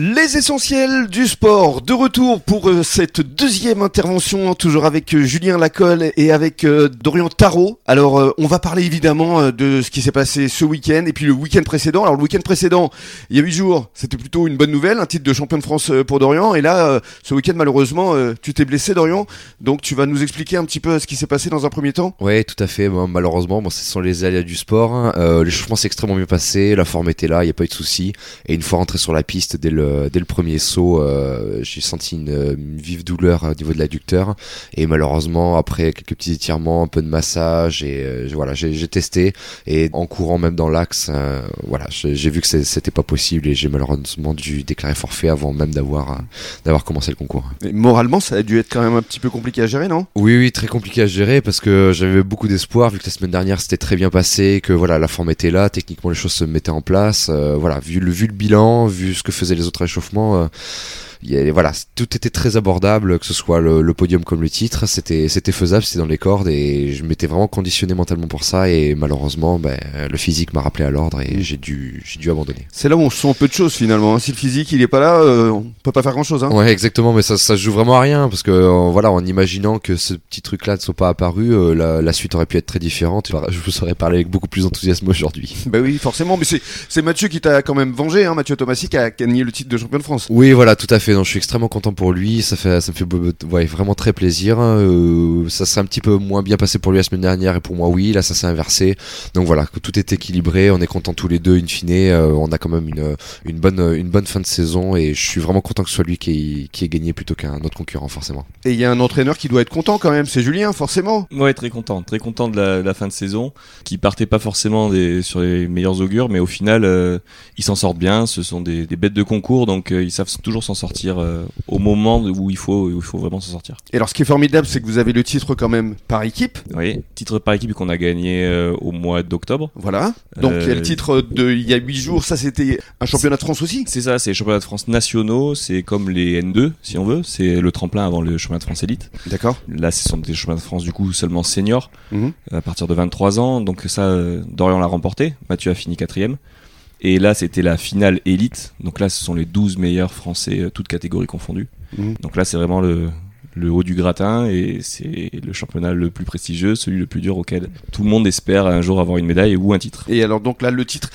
Les essentiels du sport, de retour pour euh, cette deuxième intervention, toujours avec euh, Julien Lacolle et avec euh, Dorian Tarot. Alors, on va parler évidemment de ce qui s'est passé ce week-end et puis le week-end précédent. Alors, le week-end précédent, il y a huit jours, c'était plutôt une bonne nouvelle, un titre de champion de France pour Dorian. Et là, ce week-end, malheureusement, tu t'es blessé, Dorian. Donc, tu vas nous expliquer un petit peu ce qui s'est passé dans un premier temps. Ouais, tout à fait. Malheureusement, bon, ce sont les aléas du sport. hein. Euh, L'échauffement s'est extrêmement bien passé, la forme était là, il n'y a pas eu de souci. Et une fois rentré sur la piste, dès le, dès le premier saut, euh, j'ai senti une, une vive douleur au niveau de l'adducteur. Et malheureusement, après quelques petits étirements, un peu de massage, et euh, voilà, j'ai testé. Et en courant même dans l'axe, euh, voilà, j'ai vu que c'était pas possible et j'ai malheureusement dû déclarer forfait avant même d'avoir euh, d'avoir commencé le concours. Et moralement, ça a dû être quand même un petit peu compliqué à gérer, non? Oui, oui, très compliqué à gérer parce que j'avais beaucoup d'espoir vu que la semaine dernière c'était très bien passé, que voilà la forme était là, techniquement les choses se mettaient en place. euh, voilà, vu le vu le bilan, vu ce que faisaient les autres échauffements, euh, il y a- voilà, tout était très abordable, que ce soit le, le podium comme le titre, c'était c'était faisable, c'était dans les cordes et je m'étais vraiment conditionné mentalement pour ça et malheureusement, ben, le physique m'a rappelé à l'ordre et j'ai dû j'ai dû abandonner. C'est là où on sent peu de choses finalement. hein. Si le physique il est pas là, euh, on peut pas faire grand chose. Hein. Ouais, exactement, mais ça, ça joue vraiment à rien parce que euh, voilà, en imaginant que ce petit truc-là ne soit pas apparu, euh, la, la suite aurait pu être très différente. Je vous aurais parlé avec beaucoup plus d'enthousiasme aujourd'hui. Bah oui, forcément. Mais c'est c'est Mathieu qui t'a quand même vengé, hein, Mathieu Tomassi qui a gagné le titre de champion de France. Oui, voilà, tout à fait. Donc, je suis extrêmement content pour lui. Ça fait, ça me fait ouais, vraiment très plaisir. Euh, ça s'est un petit peu moins bien passé pour lui la semaine dernière et pour moi, oui. Là, ça s'est inversé. Donc voilà, que tout est équilibré. On est content tous les deux, in fine. Euh, on a quand même une, une bonne, une bonne fin de saison et je suis vraiment content que ce soit lui qui ait, qui ait gagné plutôt qu'un autre concurrent, forcément. Et il y a un entraîneur qui doit être content quand même, c'est Julien, forcément. Ouais, très content, très content de la, fin de saison, qui partait pas forcément des, sur les meilleurs augures, mais au final, euh, ils s'en sortent bien. Ce sont des, des bêtes de concours, donc euh, ils savent toujours s'en sortir euh, au moment où il faut, où il faut vraiment s'en sortir. Et alors ce qui est formidable, c'est que vous avez le titre quand même par équipe. Oui, titre par équipe qu'on a gagné euh, au mois d'octobre. Voilà. Donc il y a le titre de il y a 8 jours, ça c'était un championnat de France aussi. C'est ça, c'est les championnats de France nationaux, c'est comme les N2 si on veut, c'est le tremplin avant le championnat de France élite. D'accord. Là, ce sont des championnats de France du coup seulement seniors. Mhm. à partir de 23 ans. Donc ça, euh, Dorian l'a remporté. Mathieu a fini quatrième. Et là, c'était la finale élite. Donc là, ce sont les 12 meilleurs Français, euh, toutes catégories confondues. Mhm. Donc là, c'est vraiment le, le haut du gratin et c'est le championnat le plus prestigieux, celui le plus dur auquel tout le monde espère un jour avoir une médaille ou un titre. Et alors donc là le titre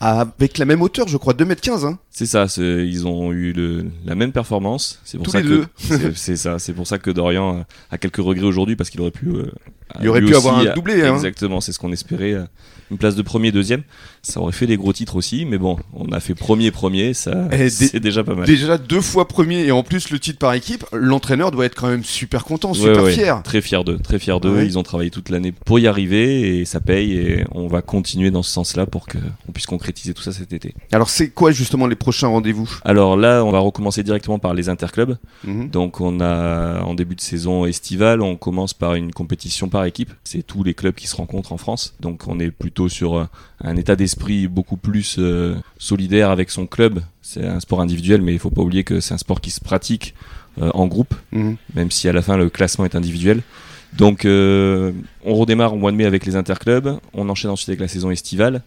avec la même hauteur, je crois 2m15 hein. C'est ça, ils ont eu le, la même performance. C'est pour Tous ça les que deux. c'est- c'est ça, c'est pour ça que Dorian a, a quelques regrets aujourd'hui parce qu'il aurait pu. euh, Il aurait pu avoir un doublé, hein. Exactement, c'est ce qu'on espérait. euh, Une place de premier, deuxième, ça aurait fait des gros titres aussi, mais bon, on a fait premier, premier, ça, dé- c'est déjà pas mal. Déjà deux fois premier et en plus le titre par équipe, l'entraîneur doit être quand même super content, Ouais, super ouais, fier. Très fier d'eux, très fier d'eux. Ouais. Ils ont travaillé toute l'année pour y arriver et ça paye et on va continuer dans ce sens-là pour qu'on puisse concrétiser tout ça cet été. Alors c'est quoi justement les prochains rendez-vous? Alors là, on va recommencer directement par les interclubs. Mhm. Donc on a en début de saison estivale, on commence par une compétition par équipe. C'est tous les clubs qui se rencontrent en France. Donc on est plutôt sur euh, un état d'esprit beaucoup plus euh, solidaire avec son club. C'est un sport individuel, mais il faut pas oublier que c'est un sport qui se pratique euh, en groupe, Mhm. même si à la fin le classement est individuel. Donc euh, on redémarre au mois de mai avec les interclubs. On enchaîne ensuite avec la saison estivale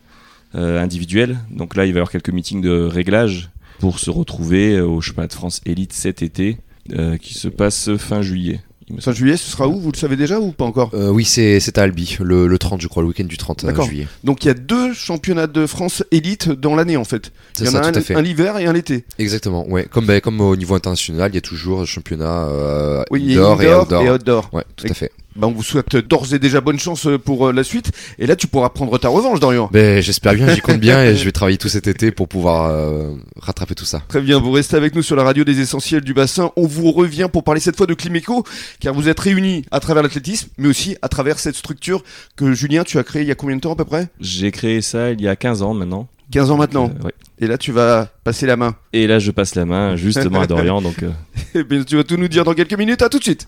euh, individuelle. Donc là, il va y avoir quelques meetings de réglage pour se retrouver euh, au championnat de France élite cet été euh, qui se passe fin juillet. Fin juillet, ce sera où? Vous le savez déjà ou pas encore? Euh, oui, c'est à Albi, le, le 30, je crois, le week-end du 30 D'accord. juillet. Donc il y a deux championnats de France élite dans l'année en fait. Il y en ça, a un, tout à fait. un l'hiver et un l'été. Exactement, ouais. Comme, ben, comme au niveau international, il y a toujours championnat euh, Oui, indoor et outdoor. et outdoor. Ouais, tout Et- à fait. Bah, on vous souhaite d'ores et déjà bonne chance euh, pour euh, la suite. Et là, tu pourras prendre ta revanche, Dorian. Ben, j'espère bien, j'y compte bien et je vais travailler tout cet été pour pouvoir euh, rattraper tout ça. Très bien, vous restez avec nous sur la radio des essentiels du bassin. On vous revient pour parler cette fois de Climéco, car vous êtes réunis à travers l'athlétisme, mais aussi à travers cette structure que Julien, tu as créée il y a combien de temps à peu près? J'ai créé ça il y a 15 ans maintenant. 15 ans maintenant? Euh, ouais. Et là, tu vas passer la main. Et là, je passe la main justement à Dorian. donc, euh, Eh bien, tu vas tout nous dire dans quelques minutes. À tout de suite.